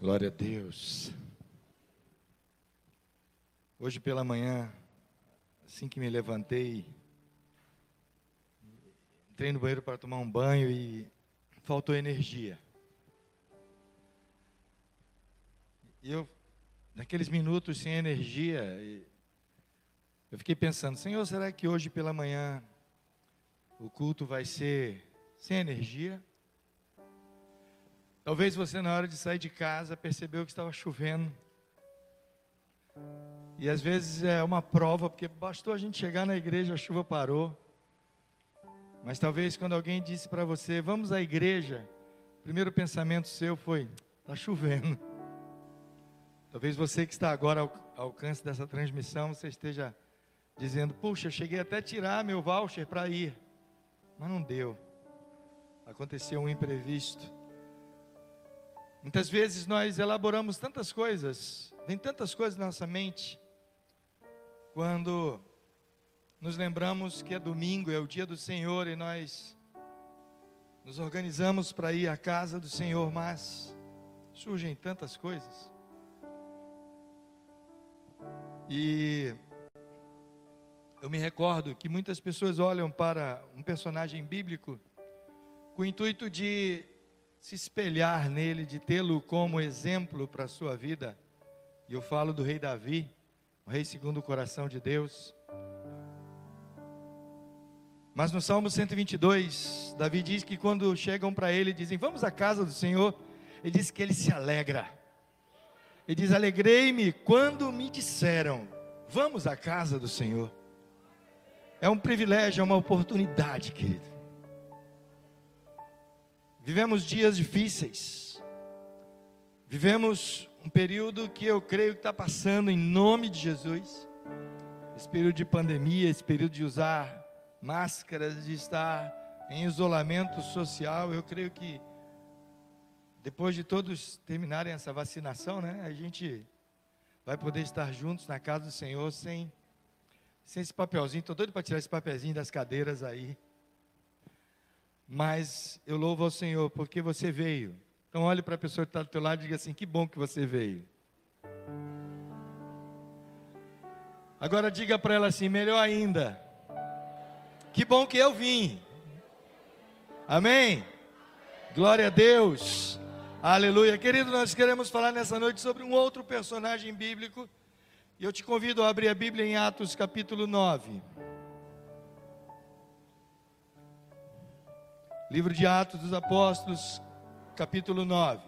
Glória a Deus. Hoje pela manhã, assim que me levantei, entrei no banheiro para tomar um banho e faltou energia. E eu, naqueles minutos sem energia, eu fiquei pensando, Senhor, será que hoje pela manhã o culto vai ser sem energia? Talvez você, na hora de sair de casa, percebeu que estava chovendo. E às vezes é uma prova, porque bastou a gente chegar na igreja, a chuva parou. Mas talvez quando alguém disse para você, vamos à igreja, o primeiro pensamento seu foi, está chovendo. Talvez você que está agora ao alcance dessa transmissão, você esteja dizendo, puxa, cheguei até a tirar meu voucher para ir. Mas não deu. Aconteceu um imprevisto. Muitas vezes nós elaboramos tantas coisas, vem tantas coisas na nossa mente, quando nos lembramos que é domingo, é o dia do Senhor e nós nos organizamos para ir à casa do Senhor, mas surgem tantas coisas. E eu me recordo que muitas pessoas olham para um personagem bíblico com o intuito de se espelhar nele, de tê-lo como exemplo para a sua vida. E eu falo do rei Davi, o rei segundo o coração de Deus. Mas no Salmo 122, Davi diz que quando chegam para ele e dizem, vamos à casa do Senhor, ele diz que ele se alegra. Ele diz: Alegrei-me quando me disseram, vamos à casa do Senhor. É um privilégio, é uma oportunidade, querido. Vivemos dias difíceis. Vivemos um período que eu creio que está passando em nome de Jesus. Esse período de pandemia, esse período de usar máscaras, de estar em isolamento social, eu creio que depois de todos terminarem essa vacinação, né, a gente vai poder estar juntos na casa do Senhor sem, sem esse papelzinho. Estou doido para tirar esse papelzinho das cadeiras aí. Mas eu louvo ao Senhor porque você veio. Então olhe para a pessoa que está do teu lado e diga assim: que bom que você veio. Agora diga para ela assim: melhor ainda. Que bom que eu vim. Amém? Glória a Deus. Aleluia. Querido, nós queremos falar nessa noite sobre um outro personagem bíblico. E eu te convido a abrir a Bíblia em Atos capítulo 9. Livro de Atos dos Apóstolos, capítulo 9.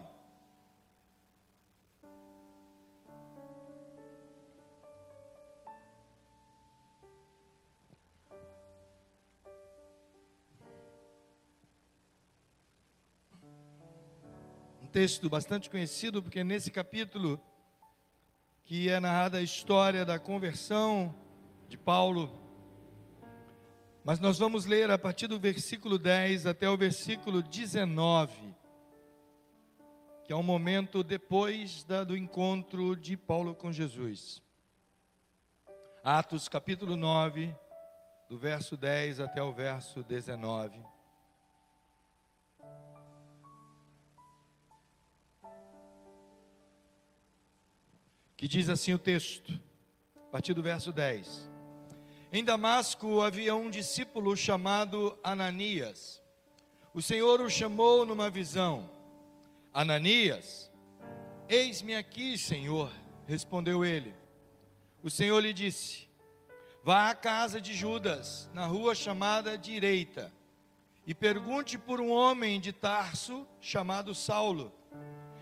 Um texto bastante conhecido, porque nesse capítulo que é narrada a história da conversão de Paulo mas nós vamos ler a partir do versículo 10 até o versículo 19, que é um momento depois da, do encontro de Paulo com Jesus. Atos capítulo 9, do verso 10 até o verso 19. Que diz assim o texto, a partir do verso 10. Em Damasco havia um discípulo chamado Ananias. O Senhor o chamou numa visão. Ananias, eis-me aqui, Senhor, respondeu ele. O Senhor lhe disse: Vá à casa de Judas, na rua chamada Direita, e pergunte por um homem de Tarso chamado Saulo.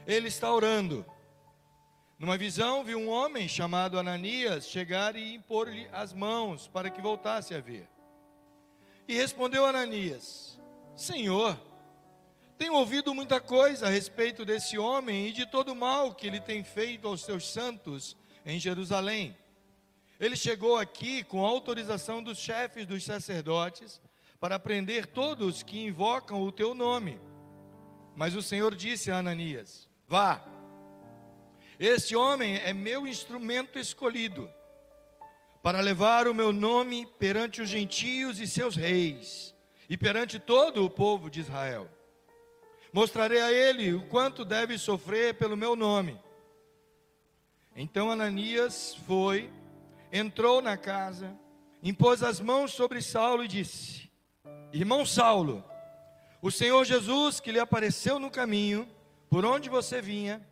Ele está orando. Numa visão, viu um homem chamado Ananias chegar e impor-lhe as mãos para que voltasse a ver. E respondeu Ananias: Senhor, tenho ouvido muita coisa a respeito desse homem e de todo o mal que ele tem feito aos seus santos em Jerusalém. Ele chegou aqui com autorização dos chefes dos sacerdotes para prender todos que invocam o teu nome. Mas o Senhor disse a Ananias: Vá este homem é meu instrumento escolhido para levar o meu nome perante os gentios e seus reis e perante todo o povo de Israel. Mostrarei a ele o quanto deve sofrer pelo meu nome. Então Ananias foi, entrou na casa, impôs as mãos sobre Saulo e disse: Irmão Saulo, o Senhor Jesus, que lhe apareceu no caminho, por onde você vinha,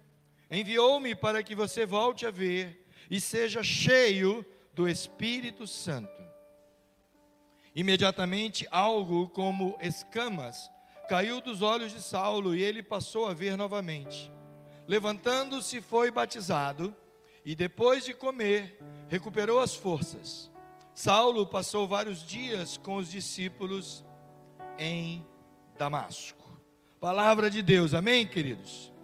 enviou-me para que você volte a ver e seja cheio do Espírito Santo. Imediatamente, algo como escamas caiu dos olhos de Saulo e ele passou a ver novamente. Levantando-se, foi batizado e depois de comer, recuperou as forças. Saulo passou vários dias com os discípulos em Damasco. Palavra de Deus, amém, queridos?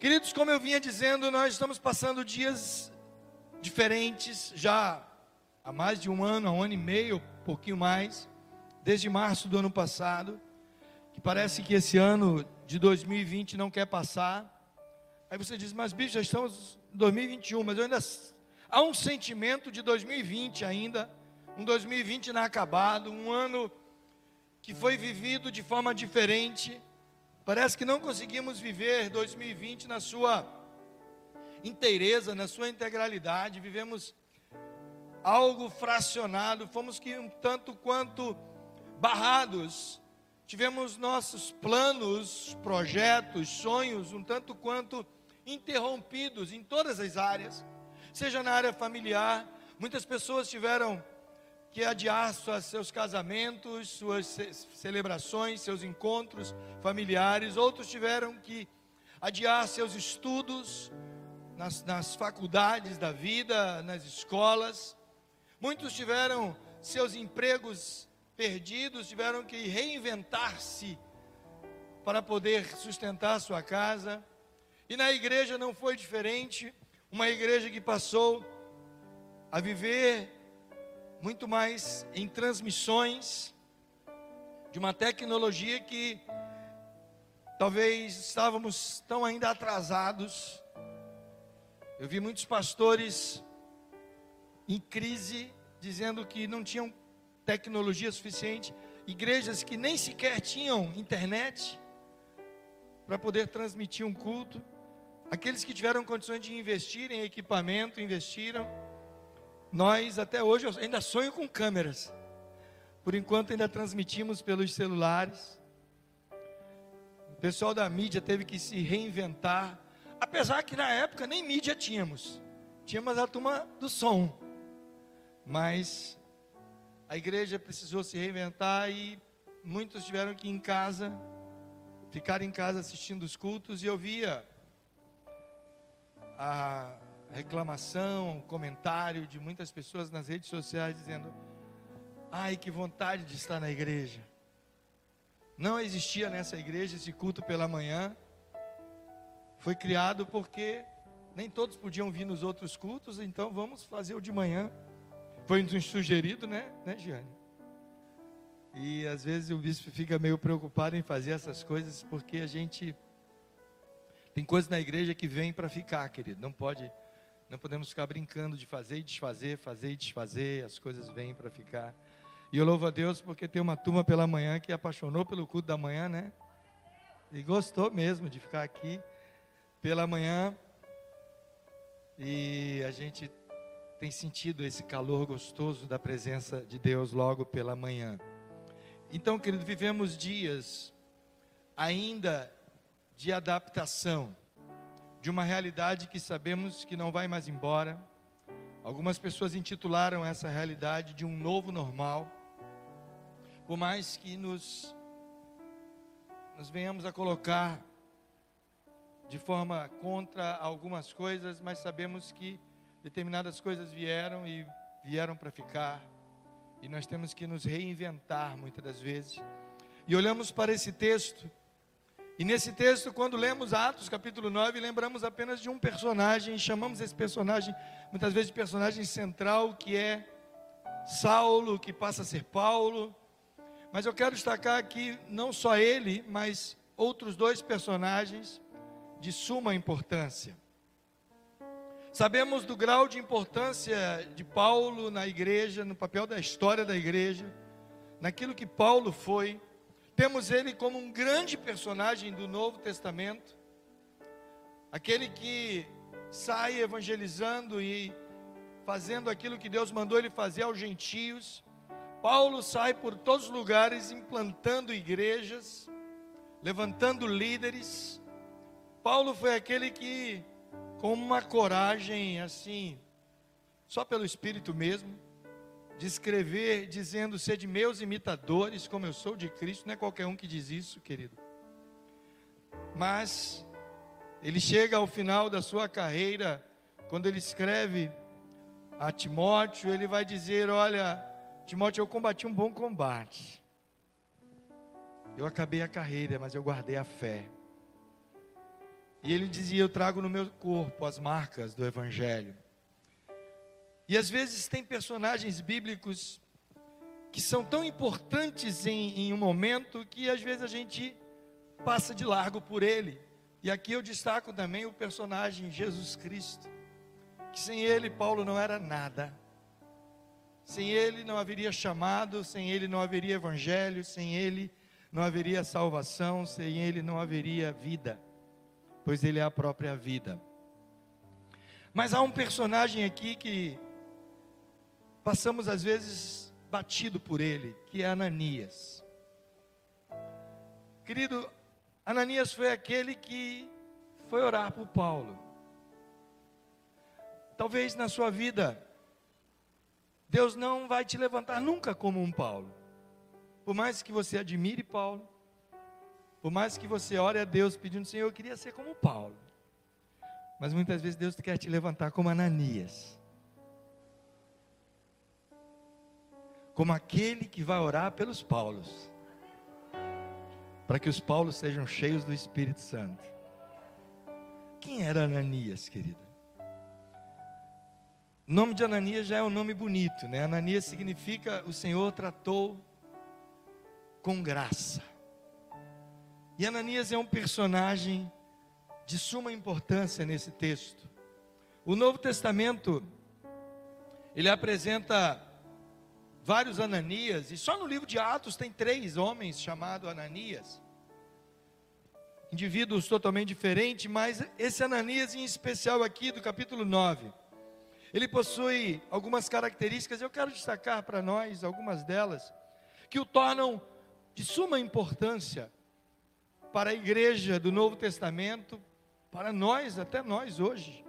Queridos, como eu vinha dizendo, nós estamos passando dias diferentes já há mais de um ano, um ano e meio, um pouquinho mais, desde março do ano passado, que parece que esse ano de 2020 não quer passar. Aí você diz, mas bicho, já estamos em 2021, mas eu ainda há um sentimento de 2020 ainda, um 2020 inacabado, um ano que foi vivido de forma diferente. Parece que não conseguimos viver 2020 na sua inteireza, na sua integralidade. Vivemos algo fracionado, fomos que um tanto quanto barrados. Tivemos nossos planos, projetos, sonhos um tanto quanto interrompidos em todas as áreas, seja na área familiar, muitas pessoas tiveram que adiar suas, seus casamentos, suas celebrações, seus encontros familiares. Outros tiveram que adiar seus estudos nas, nas faculdades da vida, nas escolas. Muitos tiveram seus empregos perdidos, tiveram que reinventar-se para poder sustentar sua casa. E na igreja não foi diferente. Uma igreja que passou a viver muito mais em transmissões de uma tecnologia que talvez estávamos tão ainda atrasados. Eu vi muitos pastores em crise dizendo que não tinham tecnologia suficiente, igrejas que nem sequer tinham internet para poder transmitir um culto. Aqueles que tiveram condições de investir em equipamento, investiram nós até hoje eu ainda sonho com câmeras. Por enquanto ainda transmitimos pelos celulares. O pessoal da mídia teve que se reinventar, apesar que na época nem mídia tínhamos. Tínhamos a turma do som. Mas a igreja precisou se reinventar e muitos tiveram que ir em casa, ficar em casa assistindo os cultos e eu via a reclamação, comentário de muitas pessoas nas redes sociais dizendo: ai, que vontade de estar na igreja. Não existia nessa igreja esse culto pela manhã. Foi criado porque nem todos podiam vir nos outros cultos, então vamos fazer o de manhã. Foi nos sugerido, né, né, Giane? E às vezes o bispo fica meio preocupado em fazer essas coisas porque a gente tem coisas na igreja que vem para ficar, querido. Não pode não podemos ficar brincando de fazer e desfazer, fazer e desfazer, as coisas vêm para ficar. E eu louvo a Deus porque tem uma turma pela manhã que apaixonou pelo culto da manhã, né? E gostou mesmo de ficar aqui pela manhã. E a gente tem sentido esse calor gostoso da presença de Deus logo pela manhã. Então, querido, vivemos dias ainda de adaptação de uma realidade que sabemos que não vai mais embora. Algumas pessoas intitularam essa realidade de um novo normal. Por mais que nos, nos venhamos a colocar de forma contra algumas coisas, mas sabemos que determinadas coisas vieram e vieram para ficar. E nós temos que nos reinventar muitas das vezes. E olhamos para esse texto e nesse texto, quando lemos Atos capítulo 9, lembramos apenas de um personagem, chamamos esse personagem muitas vezes de personagem central, que é Saulo, que passa a ser Paulo. Mas eu quero destacar aqui não só ele, mas outros dois personagens de suma importância. Sabemos do grau de importância de Paulo na igreja, no papel da história da igreja, naquilo que Paulo foi temos ele como um grande personagem do Novo Testamento, aquele que sai evangelizando e fazendo aquilo que Deus mandou ele fazer aos gentios. Paulo sai por todos os lugares implantando igrejas, levantando líderes. Paulo foi aquele que, com uma coragem assim, só pelo Espírito mesmo, de escrever dizendo: Sede meus imitadores, como eu sou de Cristo. Não é qualquer um que diz isso, querido. Mas ele chega ao final da sua carreira, quando ele escreve a Timóteo, ele vai dizer: Olha, Timóteo, eu combati um bom combate. Eu acabei a carreira, mas eu guardei a fé. E ele dizia: Eu trago no meu corpo as marcas do Evangelho. E às vezes tem personagens bíblicos que são tão importantes em, em um momento que às vezes a gente passa de largo por ele. E aqui eu destaco também o personagem Jesus Cristo que sem ele Paulo não era nada. Sem ele não haveria chamado, sem ele não haveria evangelho, sem ele não haveria salvação, sem ele não haveria vida, pois ele é a própria vida. Mas há um personagem aqui que passamos às vezes batido por ele, que é Ananias. Querido, Ananias foi aquele que foi orar por Paulo. Talvez na sua vida, Deus não vai te levantar nunca como um Paulo. Por mais que você admire Paulo, por mais que você ore a Deus pedindo, Senhor, eu queria ser como Paulo. Mas muitas vezes Deus quer te levantar como Ananias. Como aquele que vai orar pelos Paulos. Para que os Paulos sejam cheios do Espírito Santo. Quem era Ananias, querida? O nome de Ananias já é um nome bonito, né? Ananias significa o Senhor tratou com graça. E Ananias é um personagem de suma importância nesse texto. O Novo Testamento ele apresenta vários Ananias, e só no livro de Atos tem três homens chamados Ananias. Indivíduos totalmente diferentes, mas esse Ananias em especial aqui do capítulo 9 ele possui algumas características, eu quero destacar para nós algumas delas, que o tornam de suma importância para a igreja do Novo Testamento, para nós, até nós hoje,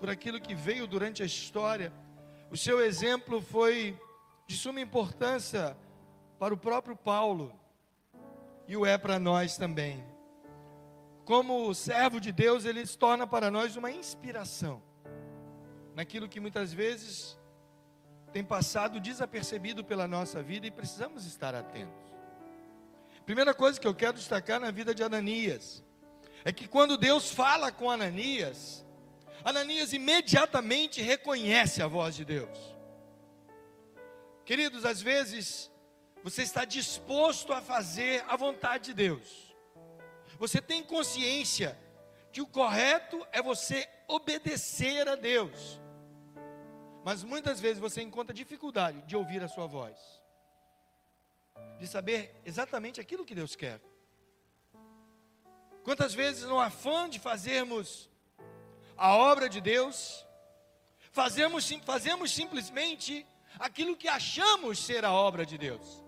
por aquilo que veio durante a história. O seu exemplo foi de suma importância para o próprio Paulo e o é para nós também. Como servo de Deus, ele se torna para nós uma inspiração naquilo que muitas vezes tem passado desapercebido pela nossa vida e precisamos estar atentos. Primeira coisa que eu quero destacar na vida de Ananias é que quando Deus fala com Ananias, Ananias imediatamente reconhece a voz de Deus. Queridos, às vezes você está disposto a fazer a vontade de Deus. Você tem consciência que o correto é você obedecer a Deus. Mas muitas vezes você encontra dificuldade de ouvir a sua voz, de saber exatamente aquilo que Deus quer. Quantas vezes, no afã de fazermos a obra de Deus, fazemos, fazemos simplesmente aquilo que achamos ser a obra de Deus.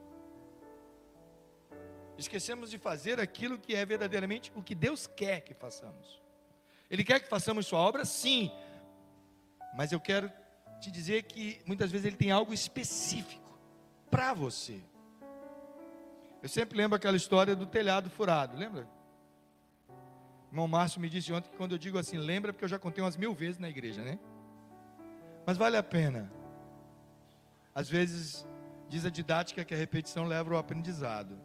Esquecemos de fazer aquilo que é verdadeiramente o que Deus quer que façamos. Ele quer que façamos sua obra, sim, mas eu quero te dizer que muitas vezes ele tem algo específico para você. Eu sempre lembro aquela história do telhado furado, lembra? O irmão Márcio me disse ontem que quando eu digo assim, lembra, porque eu já contei umas mil vezes na igreja, né? Mas vale a pena. Às vezes, diz a didática que a repetição leva ao aprendizado.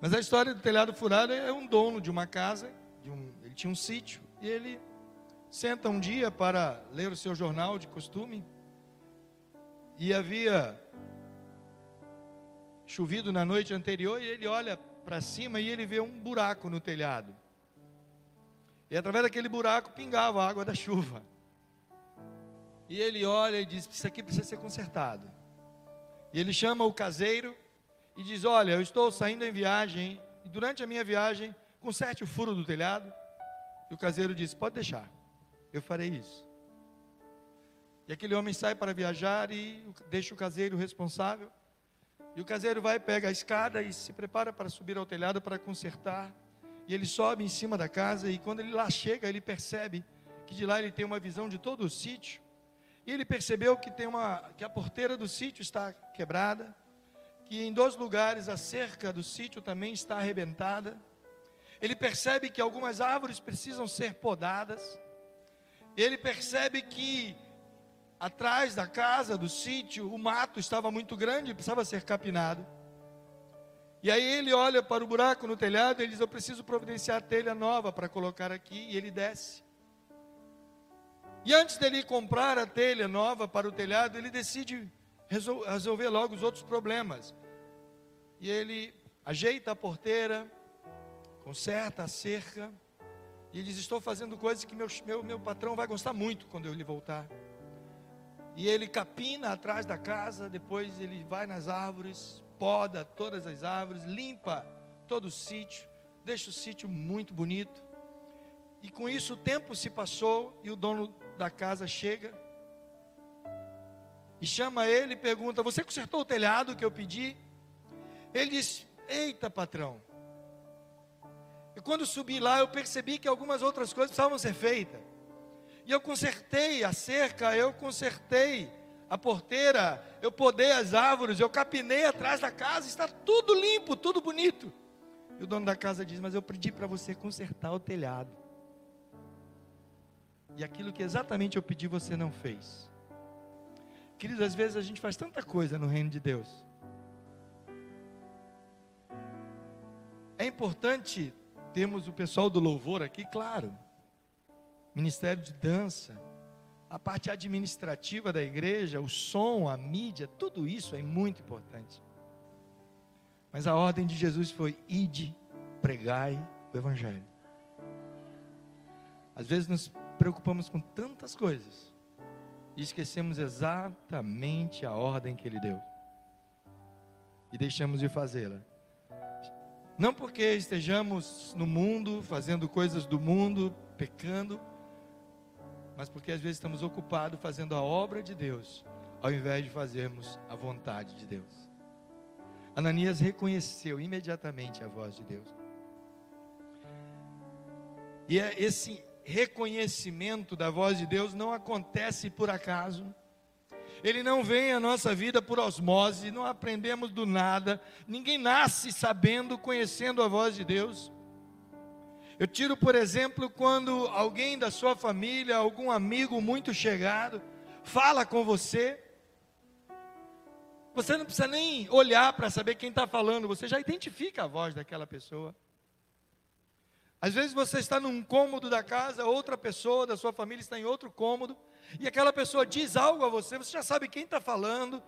Mas a história do telhado furado é um dono de uma casa, de um, ele tinha um sítio, e ele senta um dia para ler o seu jornal de costume e havia chovido na noite anterior e ele olha para cima e ele vê um buraco no telhado. E através daquele buraco pingava a água da chuva. E ele olha e diz: Isso aqui precisa ser consertado. E ele chama o caseiro e diz: Olha, eu estou saindo em viagem, e durante a minha viagem, conserte o furo do telhado. E o caseiro disse: Pode deixar, eu farei isso. E aquele homem sai para viajar e deixa o caseiro responsável. E o caseiro vai, pega a escada e se prepara para subir ao telhado para consertar. E ele sobe em cima da casa e quando ele lá chega, ele percebe que de lá ele tem uma visão de todo o sítio. E ele percebeu que tem uma que a porteira do sítio está quebrada, que em dois lugares a cerca do sítio também está arrebentada. Ele percebe que algumas árvores precisam ser podadas. Ele percebe que atrás da casa, do sítio, o mato estava muito grande, precisava ser capinado. E aí ele olha para o buraco no telhado e diz: Eu preciso providenciar telha nova para colocar aqui. E ele desce. E antes dele comprar a telha nova para o telhado, ele decide resolver logo os outros problemas. E ele ajeita a porteira, conserta a cerca, e diz: Estou fazendo coisas que meu, meu, meu patrão vai gostar muito quando eu lhe voltar. E ele capina atrás da casa, depois ele vai nas árvores, poda todas as árvores, limpa todo o sítio, deixa o sítio muito bonito. E com isso o tempo se passou e o dono da casa chega e chama ele e pergunta: Você consertou o telhado que eu pedi? Ele diz: Eita, patrão. E quando subi lá, eu percebi que algumas outras coisas precisavam ser feitas. E eu consertei a cerca, eu consertei a porteira, eu podei as árvores, eu capinei atrás da casa, está tudo limpo, tudo bonito. E o dono da casa diz: Mas eu pedi para você consertar o telhado. E aquilo que exatamente eu pedi, você não fez. Queridos, às vezes a gente faz tanta coisa no reino de Deus. É importante termos o pessoal do louvor aqui, claro ministério de dança, a parte administrativa da igreja, o som, a mídia, tudo isso é muito importante. Mas a ordem de Jesus foi: ide, pregai o Evangelho. Às vezes nos preocupamos com tantas coisas e esquecemos exatamente a ordem que Ele deu e deixamos de fazê-la. Não porque estejamos no mundo, fazendo coisas do mundo, pecando, mas porque às vezes estamos ocupados fazendo a obra de Deus, ao invés de fazermos a vontade de Deus. Ananias reconheceu imediatamente a voz de Deus. E é esse reconhecimento da voz de Deus não acontece por acaso. Ele não vem à nossa vida por osmose, não aprendemos do nada. Ninguém nasce sabendo, conhecendo a voz de Deus. Eu tiro, por exemplo, quando alguém da sua família, algum amigo muito chegado, fala com você. Você não precisa nem olhar para saber quem está falando, você já identifica a voz daquela pessoa. Às vezes você está num cômodo da casa, outra pessoa da sua família está em outro cômodo, e aquela pessoa diz algo a você, você já sabe quem está falando,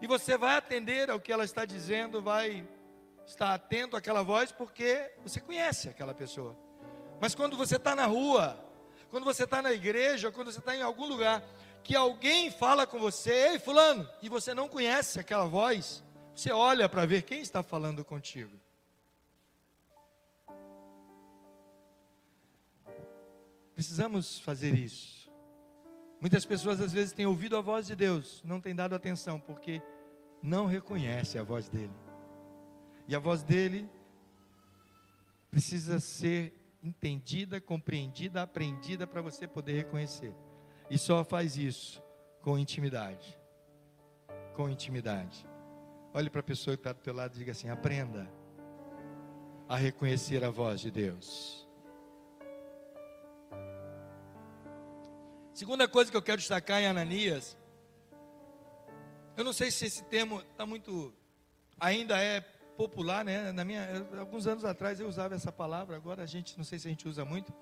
e você vai atender ao que ela está dizendo, vai estar atento àquela voz, porque você conhece aquela pessoa. Mas quando você está na rua, quando você está na igreja, quando você está em algum lugar, que alguém fala com você, ei fulano, e você não conhece aquela voz, você olha para ver quem está falando contigo. Precisamos fazer isso. Muitas pessoas às vezes têm ouvido a voz de Deus, não têm dado atenção, porque não reconhece a voz dele. E a voz dele precisa ser entendida, compreendida, aprendida para você poder reconhecer. E só faz isso com intimidade. Com intimidade. Olhe para a pessoa que está do teu lado e diga assim: aprenda a reconhecer a voz de Deus. Segunda coisa que eu quero destacar em Ananias, eu não sei se esse termo está muito, ainda é popular, né? Na minha, alguns anos atrás eu usava essa palavra, agora a gente, não sei se a gente usa muito.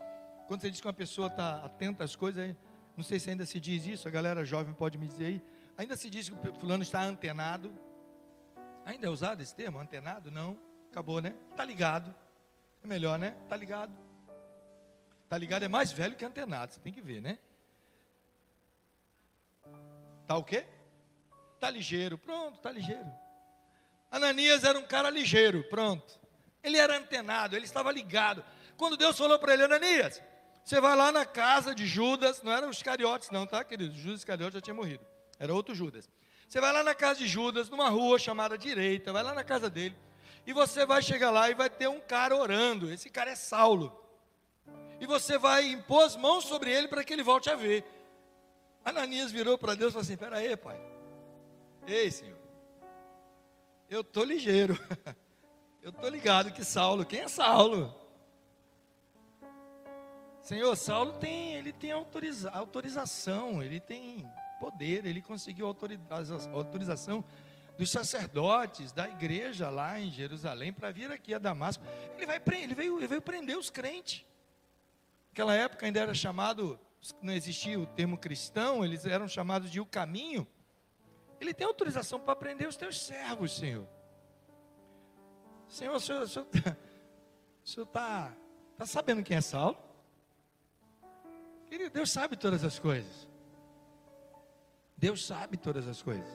Quando você diz que uma pessoa está atenta às coisas, não sei se ainda se diz isso, a galera jovem pode me dizer aí. Ainda se diz que o fulano está antenado. Ainda é usado esse termo, antenado? Não, acabou, né? Está ligado. É melhor, né? Está ligado. Está ligado é mais velho que antenado, você tem que ver, né? Está o quê? Está ligeiro, pronto, está ligeiro. Ananias era um cara ligeiro, pronto. Ele era antenado, ele estava ligado. Quando Deus falou para ele, Ananias, você vai lá na casa de Judas, não eram os cariotes não, tá, querido? Judas Iscariote já tinha morrido, era outro Judas. Você vai lá na casa de Judas, numa rua chamada direita, vai lá na casa dele, e você vai chegar lá e vai ter um cara orando. Esse cara é Saulo. E você vai impor as mãos sobre ele para que ele volte a ver. Ananias virou para Deus e falou assim: Espera aí, pai. Ei, Senhor. Eu estou ligeiro. Eu estou ligado que Saulo, quem é Saulo? Senhor, Saulo tem, ele tem autoriza, autorização, ele tem poder, ele conseguiu autorização dos sacerdotes da igreja lá em Jerusalém para vir aqui a Damasco. Ele, vai, ele, veio, ele veio prender os crentes. Naquela época ainda era chamado, não existia o termo cristão, eles eram chamados de o caminho. Ele tem autorização para prender os teus servos, Senhor. Senhor, o senhor está tá sabendo quem é Saulo? Querido, Deus sabe todas as coisas. Deus sabe todas as coisas.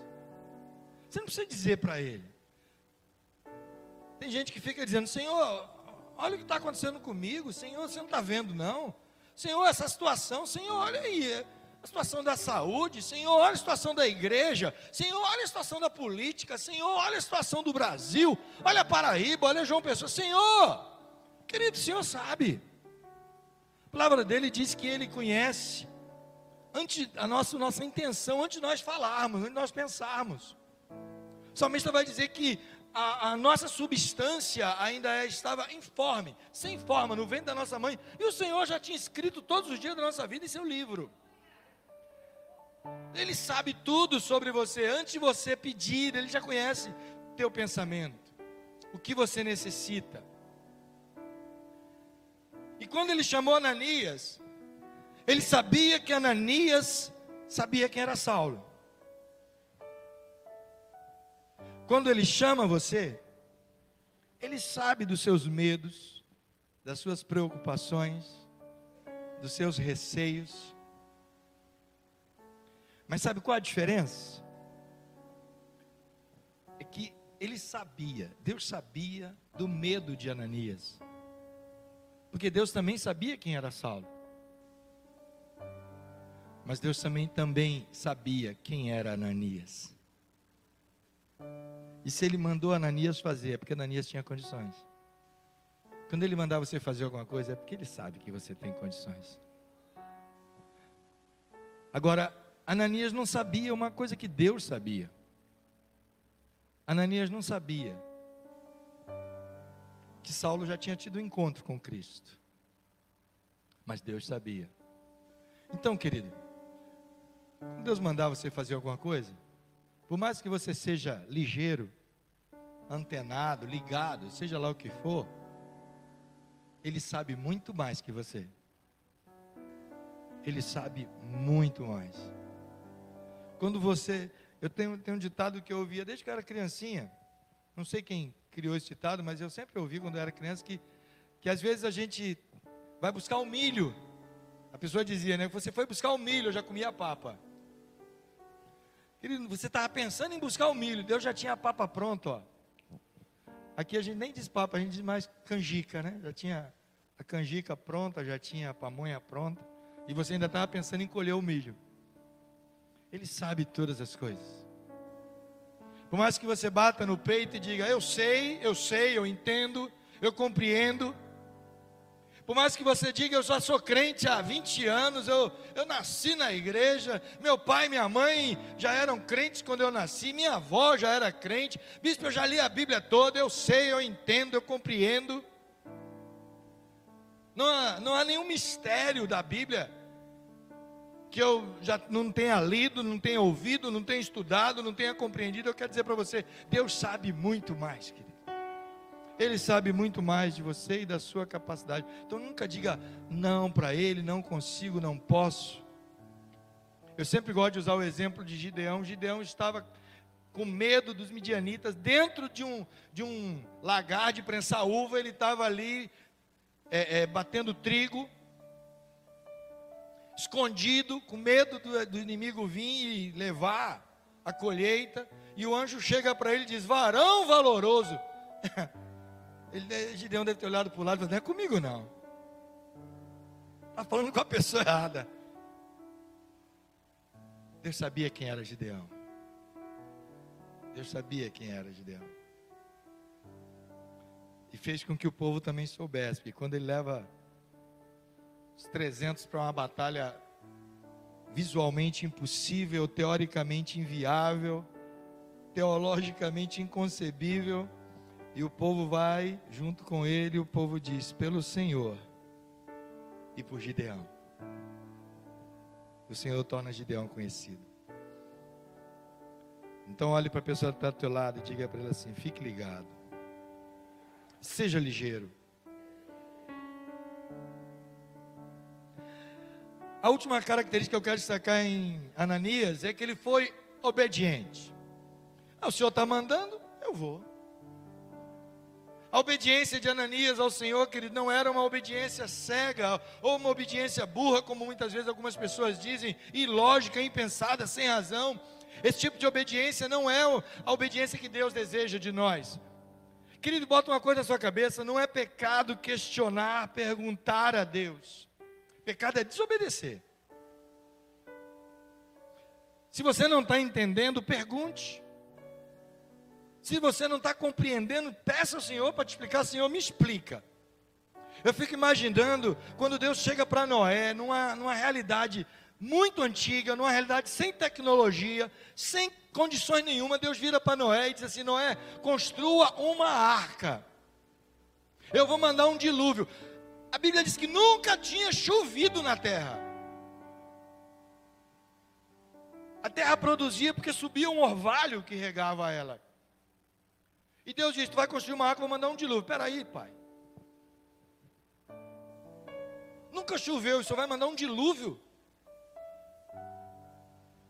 Você não precisa dizer para ele. Tem gente que fica dizendo: Senhor, olha o que está acontecendo comigo. Senhor, você não está vendo, não. Senhor, essa situação. Senhor, olha aí a situação da saúde, Senhor, olha a situação da igreja, Senhor, olha a situação da política, Senhor, olha a situação do Brasil, olha a Paraíba, olha João Pessoa, Senhor, querido, o Senhor sabe, a palavra dele diz que ele conhece, antes a nossa, nossa intenção, antes de nós falarmos, antes de nós pensarmos, o salmista vai dizer que a, a, nossa substância ainda é, estava informe, sem forma, no ventre da nossa mãe, e o Senhor já tinha escrito todos os dias da nossa vida em seu livro. Ele sabe tudo sobre você. Antes de você pedir, ele já conhece teu pensamento. O que você necessita. E quando ele chamou Ananias, ele sabia que Ananias sabia quem era Saulo. Quando ele chama você, ele sabe dos seus medos, das suas preocupações, dos seus receios. Mas sabe qual a diferença? É que ele sabia, Deus sabia do medo de Ananias. Porque Deus também sabia quem era Saulo. Mas Deus também, também sabia quem era Ananias. E se ele mandou Ananias fazer, é porque Ananias tinha condições. Quando ele mandar você fazer alguma coisa, é porque ele sabe que você tem condições. Agora, Ananias não sabia uma coisa que Deus sabia. Ananias não sabia que Saulo já tinha tido um encontro com Cristo. Mas Deus sabia. Então, querido, quando Deus mandar você fazer alguma coisa, por mais que você seja ligeiro, antenado, ligado, seja lá o que for, Ele sabe muito mais que você. Ele sabe muito mais. Quando você. Eu tenho, tenho um ditado que eu ouvia desde que eu era criancinha. Não sei quem criou esse ditado, mas eu sempre ouvi quando eu era criança que, que às vezes a gente vai buscar o milho. A pessoa dizia, né? Você foi buscar o milho, eu já comia a papa. Você estava pensando em buscar o milho, Deus já tinha a papa pronta, ó. Aqui a gente nem diz papa, a gente diz mais canjica, né? Já tinha a canjica pronta, já tinha a pamonha pronta. E você ainda estava pensando em colher o milho. Ele sabe todas as coisas. Por mais que você bata no peito e diga, eu sei, eu sei, eu entendo, eu compreendo. Por mais que você diga, eu já sou crente há 20 anos, eu, eu nasci na igreja, meu pai e minha mãe já eram crentes quando eu nasci, minha avó já era crente, bispo, eu já li a Bíblia toda, eu sei, eu entendo, eu compreendo. Não há, não há nenhum mistério da Bíblia que eu já não tenha lido, não tenha ouvido, não tenha estudado, não tenha compreendido, eu quero dizer para você: Deus sabe muito mais, querido. Ele sabe muito mais de você e da sua capacidade. Então nunca diga não para Ele, não consigo, não posso. Eu sempre gosto de usar o exemplo de Gideão. Gideão estava com medo dos midianitas, dentro de um, de um lagar de prensar uva, ele estava ali é, é, batendo trigo, escondido, com medo do, do inimigo vir e levar a colheita. E o anjo chega para ele e diz: Varão valoroso. Ele, Gideão deve ter olhado para o lado e falado: Não é comigo não. Está falando com a pessoa errada. Deus sabia quem era Gideão. Deus sabia quem era Gideão. E fez com que o povo também soubesse, porque quando ele leva os 300 para uma batalha visualmente impossível, teoricamente inviável, teologicamente inconcebível, e o povo vai junto com ele, e o povo diz: pelo Senhor e por Gideão. O Senhor torna Gideão conhecido. Então olhe para a pessoa que está do teu lado e diga para ela assim: fique ligado. Seja ligeiro. A última característica que eu quero destacar em Ananias é que ele foi obediente. Ah, o Senhor está mandando, eu vou. A obediência de Ananias ao Senhor, querido, não era uma obediência cega ou uma obediência burra, como muitas vezes algumas pessoas dizem, ilógica, impensada, sem razão. Esse tipo de obediência não é a obediência que Deus deseja de nós. Querido, bota uma coisa na sua cabeça: não é pecado questionar, perguntar a Deus. Pecado é desobedecer. Se você não está entendendo, pergunte. Se você não está compreendendo, peça ao Senhor para te explicar, Senhor, me explica. Eu fico imaginando quando Deus chega para Noé, numa, numa realidade muito antiga, numa realidade sem tecnologia, sem condições nenhuma, Deus vira para Noé e diz assim: Noé, construa uma arca. Eu vou mandar um dilúvio. A Bíblia diz que nunca tinha chovido na terra. A terra produzia porque subia um orvalho que regava ela. E Deus disse: Tu vai construir uma arca, vou mandar um dilúvio. Peraí, pai. Nunca choveu, só vai mandar um dilúvio.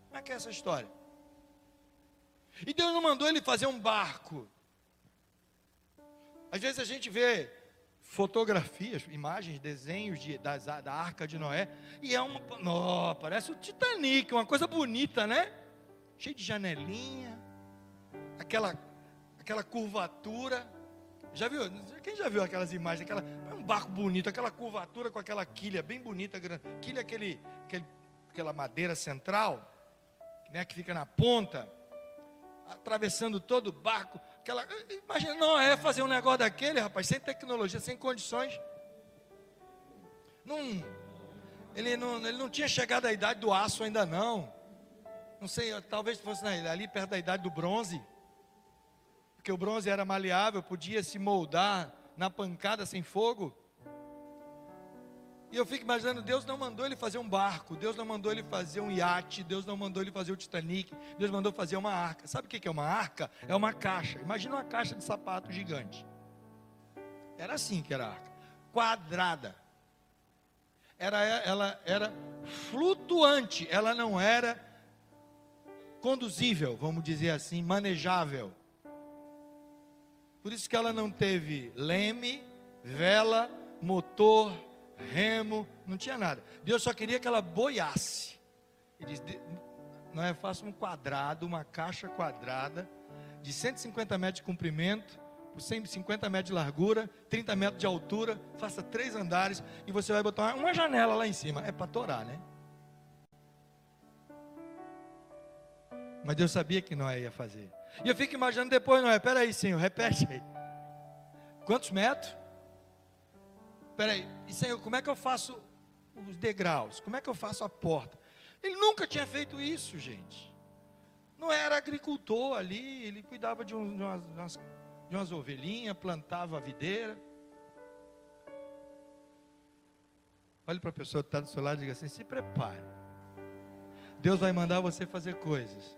Como é que é essa história? E Deus não mandou ele fazer um barco. Às vezes a gente vê fotografias, imagens, desenhos de, das, da arca de Noé, e é uma. Oh, parece o Titanic, uma coisa bonita, né? Cheio de janelinha, aquela, aquela curvatura. Já viu? Quem já viu aquelas imagens? Aquela, é um barco bonito, aquela curvatura com aquela quilha bem bonita, grande. Quilha aquele, aquele, aquela madeira central, né, que fica na ponta, atravessando todo o barco Aquela, imagina, não é fazer um negócio daquele, rapaz, sem tecnologia, sem condições. Não, ele, não, ele não tinha chegado à idade do aço ainda não. Não sei, talvez fosse ali perto da idade do bronze. Porque o bronze era maleável, podia se moldar na pancada sem fogo. E eu fico imaginando, Deus não mandou ele fazer um barco, Deus não mandou ele fazer um iate, Deus não mandou ele fazer o Titanic, Deus mandou fazer uma arca. Sabe o que é uma arca? É uma caixa. Imagina uma caixa de sapato gigante. Era assim que era a arca, quadrada. Era, ela era flutuante, ela não era conduzível, vamos dizer assim, manejável. Por isso que ela não teve leme, vela, motor, remo, não tinha nada. Deus só queria que ela boiasse. Ele diz: não é, faça um quadrado, uma caixa quadrada, de 150 metros de comprimento, por 150 metros de largura, 30 metros de altura, faça três andares, e você vai botar uma janela lá em cima. É para torar, né? Mas Deus sabia que Noé ia fazer. E eu fico imaginando depois, Noé, peraí, Senhor, repete aí. Quantos metros? Peraí, e Senhor, como é que eu faço os degraus? Como é que eu faço a porta? Ele nunca tinha feito isso, gente. Não era agricultor ali, ele cuidava de, um, de, umas, de umas ovelhinhas, plantava a videira. Olhe para a pessoa que está do seu lado e diga assim: se prepare. Deus vai mandar você fazer coisas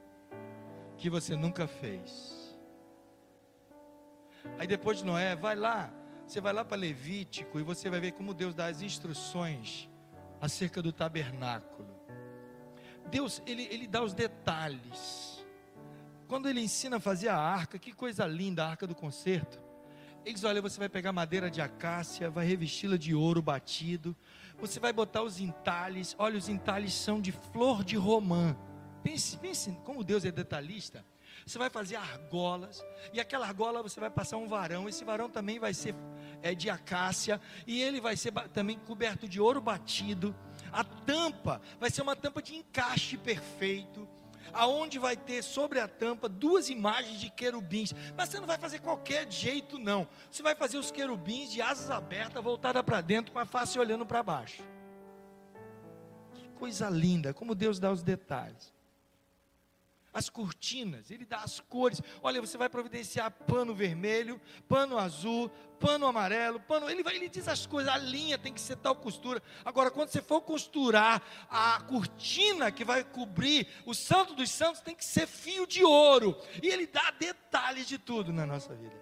que você nunca fez. Aí depois de Noé, vai lá, você vai lá para Levítico e você vai ver como Deus dá as instruções acerca do tabernáculo. Deus, ele, ele dá os detalhes. Quando ele ensina a fazer a arca, que coisa linda, a arca do concerto. Ele diz: Olha, você vai pegar madeira de acácia, vai revesti-la de ouro batido, você vai botar os entalhes. Olha, os entalhes são de flor de romã. Pense, pense como Deus é detalhista. Você vai fazer argolas, e aquela argola você vai passar um varão. Esse varão também vai ser é, de acácia, e ele vai ser também coberto de ouro batido. A tampa vai ser uma tampa de encaixe perfeito aonde vai ter sobre a tampa duas imagens de querubins. Mas você não vai fazer qualquer jeito, não. Você vai fazer os querubins de asas abertas, voltada para dentro, com a face olhando para baixo. Que coisa linda, como Deus dá os detalhes as cortinas, ele dá as cores. Olha, você vai providenciar pano vermelho, pano azul, pano amarelo, pano. Ele vai, ele diz as coisas, a linha tem que ser tal costura. Agora, quando você for costurar a cortina que vai cobrir o Santo dos Santos, tem que ser fio de ouro. E ele dá detalhes de tudo na nossa vida.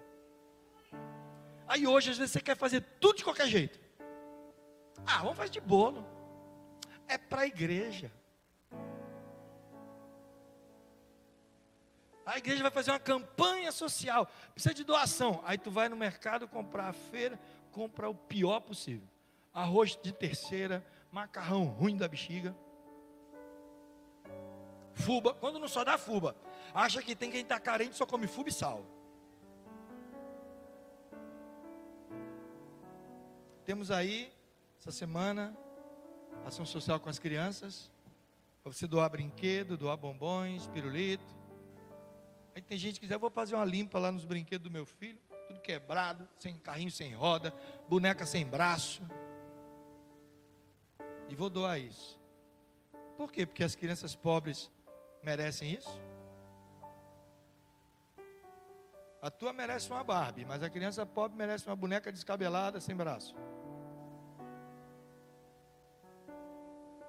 Aí hoje, às vezes, você quer fazer tudo de qualquer jeito. Ah, vamos fazer de bolo. É para a igreja. A igreja vai fazer uma campanha social, precisa de doação. Aí tu vai no mercado comprar a feira, compra o pior possível. Arroz de terceira, macarrão ruim da bexiga. Fuba, quando não só dá fuba. Acha que tem quem está carente só come fuba e sal. Temos aí, essa semana, ação social com as crianças. Para você doar brinquedo, doar bombons, pirulito. Aí tem gente que diz, eu vou fazer uma limpa lá nos brinquedos do meu filho, tudo quebrado, sem carrinho sem roda, boneca sem braço. E vou doar isso. Por quê? Porque as crianças pobres merecem isso? A tua merece uma Barbie, mas a criança pobre merece uma boneca descabelada sem braço.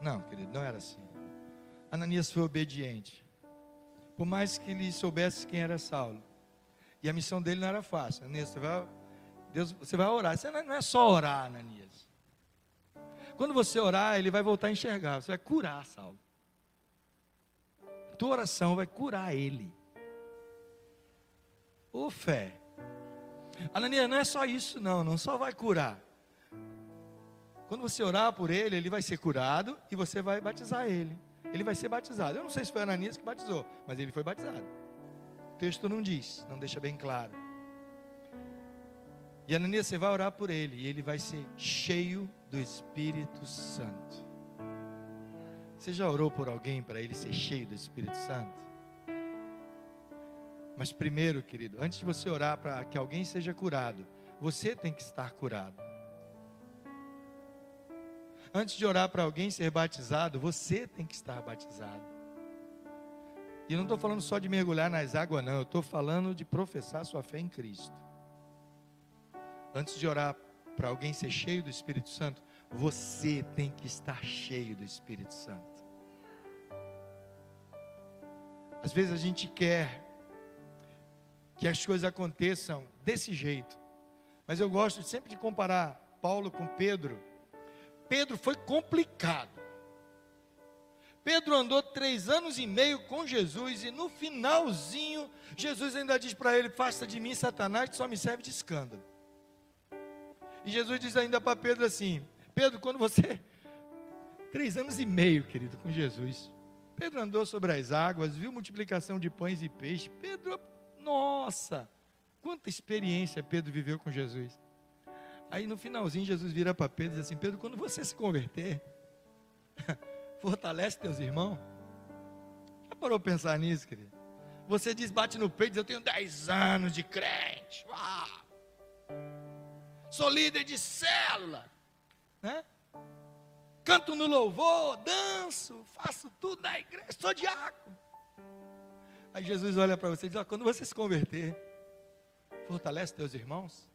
Não, querido, não era assim. Ananias foi obediente por mais que ele soubesse quem era Saulo. E a missão dele não era fácil. Ananias, você vai, Deus, você vai orar. Você não é só orar, Ananias. Quando você orar, ele vai voltar a enxergar. Você vai curar Saulo. Tua oração vai curar ele. Ô fé. Ananias, não é só isso, não. Não só vai curar. Quando você orar por ele, ele vai ser curado e você vai batizar ele ele vai ser batizado. Eu não sei se foi Ananias que batizou, mas ele foi batizado. O texto não diz, não deixa bem claro. E Ananias, você vai orar por ele, e ele vai ser cheio do Espírito Santo. Você já orou por alguém para ele ser cheio do Espírito Santo? Mas primeiro, querido, antes de você orar para que alguém seja curado, você tem que estar curado. Antes de orar para alguém ser batizado, você tem que estar batizado. E eu não estou falando só de mergulhar nas águas, não. Eu estou falando de professar sua fé em Cristo. Antes de orar para alguém ser cheio do Espírito Santo, você tem que estar cheio do Espírito Santo. Às vezes a gente quer que as coisas aconteçam desse jeito, mas eu gosto sempre de comparar Paulo com Pedro Pedro foi complicado. Pedro andou três anos e meio com Jesus e no finalzinho, Jesus ainda diz para ele: Faça de mim, Satanás, que só me serve de escândalo. E Jesus diz ainda para Pedro assim: Pedro, quando você. Três anos e meio, querido, com Jesus. Pedro andou sobre as águas, viu multiplicação de pães e peixes. Pedro, nossa, quanta experiência Pedro viveu com Jesus. Aí no finalzinho Jesus vira para Pedro e diz assim: Pedro, quando você se converter, fortalece teus irmãos. Já parou para pensar nisso, querido? Você diz, bate no peito, diz, eu tenho 10 anos de crente. Uau! Sou líder de célula. Né? Canto no louvor, danço, faço tudo na igreja, sou diácono. Aí Jesus olha para você e diz: quando você se converter, fortalece teus irmãos.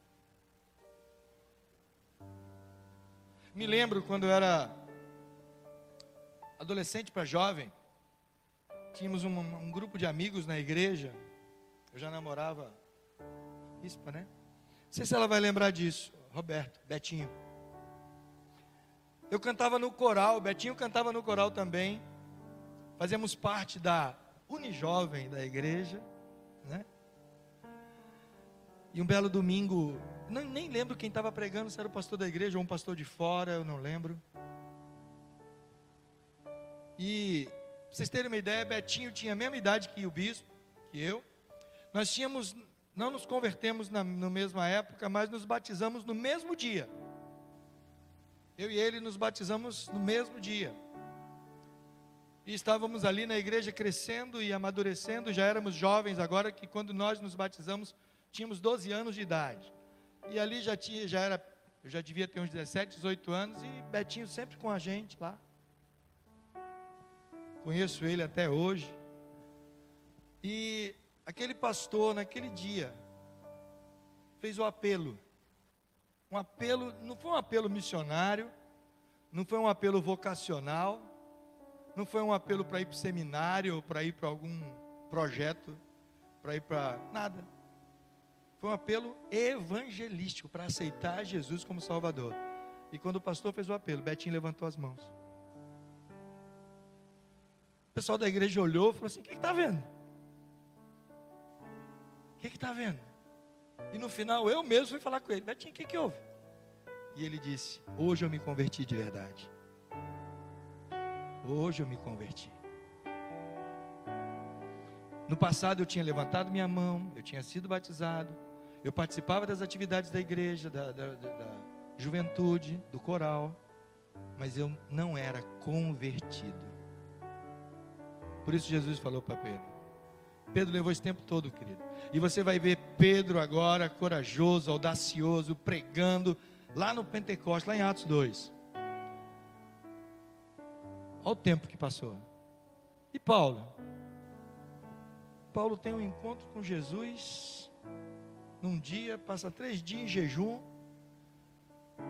Me lembro quando eu era adolescente para jovem, tínhamos um, um, grupo de amigos na igreja. Eu já namorava Ispa, né? Não sei se ela vai lembrar disso. Roberto, Betinho. Eu cantava no coral, Betinho cantava no coral também. Fazemos parte da Unijovem da igreja, né? E um belo domingo, não, nem lembro quem estava pregando, se era o pastor da igreja ou um pastor de fora, eu não lembro. E, pra vocês terem uma ideia, Betinho tinha a mesma idade que o bispo, que eu, Nós tínhamos, não nos convertemos na, na mesma época, mas nos batizamos no mesmo dia. Eu e ele nos batizamos no mesmo dia. E estávamos ali na igreja crescendo e amadurecendo, já éramos jovens agora que quando nós nos batizamos tínhamos 12 anos de idade. E ali já tinha, já era, eu já devia ter uns 17, 18 anos e Betinho sempre com a gente lá. Conheço ele até hoje. E aquele pastor naquele dia fez o apelo. Um apelo, não foi um apelo missionário, não foi um apelo vocacional, não foi um apelo para ir para o seminário, para ir para algum projeto, para ir para nada. Foi um apelo evangelístico para aceitar Jesus como Salvador. E quando o pastor fez o apelo, Betinho levantou as mãos. O pessoal da igreja olhou e falou assim: O que está vendo? O que está vendo? E no final eu mesmo fui falar com ele: Betinho, o que, que houve? E ele disse: Hoje eu me converti de verdade. Hoje eu me converti. No passado eu tinha levantado minha mão, eu tinha sido batizado, eu participava das atividades da igreja, da, da, da, da juventude, do coral, mas eu não era convertido. Por isso Jesus falou para Pedro. Pedro levou esse tempo todo, querido. E você vai ver Pedro agora corajoso, audacioso, pregando lá no Pentecostes, lá em Atos 2. Olha o tempo que passou. E Paulo? Paulo tem um encontro com Jesus num dia, passa três dias em jejum.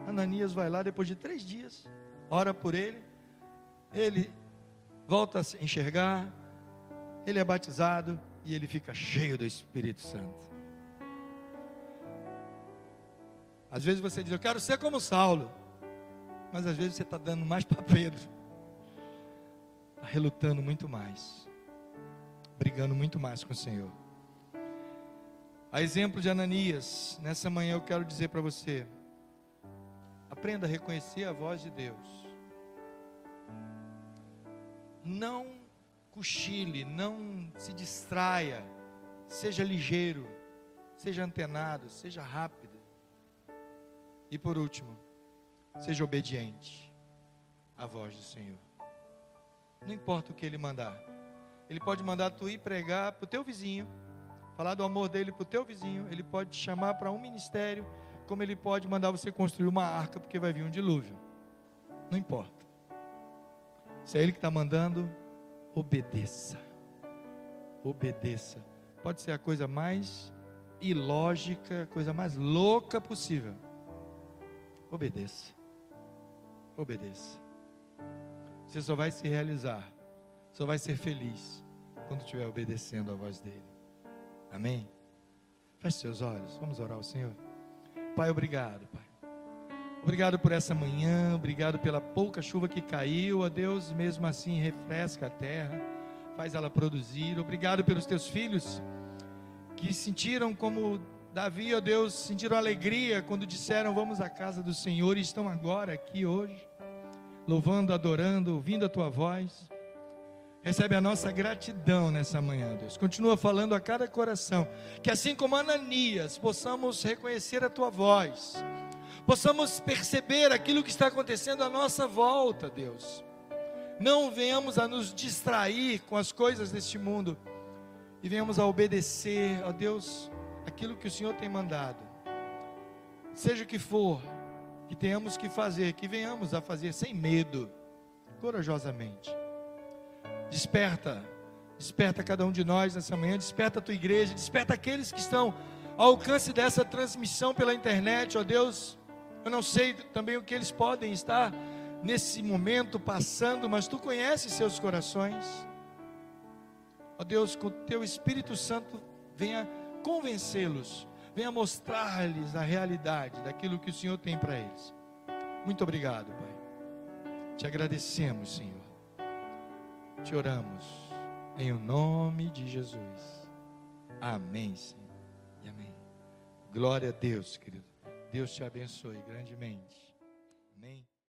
Ananias vai lá depois de três dias, ora por ele. Ele volta a se enxergar, ele é batizado e ele fica cheio do Espírito Santo. Às vezes você diz, eu quero ser como Saulo, mas às vezes você está dando mais para Pedro relutando muito mais, brigando muito mais com o Senhor. A exemplo de Ananias, nessa manhã eu quero dizer para você: aprenda a reconhecer a voz de Deus. Não cochile, não se distraia, seja ligeiro, seja antenado, seja rápido. E por último, seja obediente à voz do Senhor. Não importa o que ele mandar. Ele pode mandar tu ir pregar para o teu vizinho, falar do amor dele para o teu vizinho. Ele pode te chamar para um ministério, como ele pode mandar você construir uma arca, porque vai vir um dilúvio. Não importa. Se é ele que está mandando, obedeça. Obedeça. Pode ser a coisa mais ilógica, a coisa mais louca possível. Obedeça. Obedeça. Você só vai se realizar, só vai ser feliz quando estiver obedecendo à voz dele. Amém? Feche seus olhos, vamos orar ao Senhor. Pai, obrigado, Pai. Obrigado por essa manhã, obrigado pela pouca chuva que caiu, ó Deus, mesmo assim refresca a terra, faz ela produzir. Obrigado pelos teus filhos que sentiram como Davi, ó Deus, sentiram alegria quando disseram vamos à casa do Senhor e estão agora aqui hoje louvando, adorando, ouvindo a tua voz. Recebe a nossa gratidão nessa manhã, Deus. Continua falando a cada coração, que assim como Ananias, possamos reconhecer a tua voz, possamos perceber aquilo que está acontecendo à nossa volta, Deus. Não venhamos a nos distrair com as coisas deste mundo e venhamos a obedecer, ó Deus, aquilo que o Senhor tem mandado. Seja o que for, que tenhamos que fazer, que venhamos a fazer sem medo, corajosamente. Desperta, desperta cada um de nós nessa manhã, desperta a tua igreja, desperta aqueles que estão ao alcance dessa transmissão pela internet, ó Deus. Eu não sei também o que eles podem estar nesse momento passando, mas tu conheces seus corações. Ó Deus, com o teu Espírito Santo venha convencê-los venha mostrar-lhes a realidade daquilo que o Senhor tem para eles. Muito obrigado, Pai. Te agradecemos, Senhor. Te oramos em o nome de Jesus. Amém, Senhor. E amém. Glória a Deus, querido. Deus te abençoe grandemente. Amém.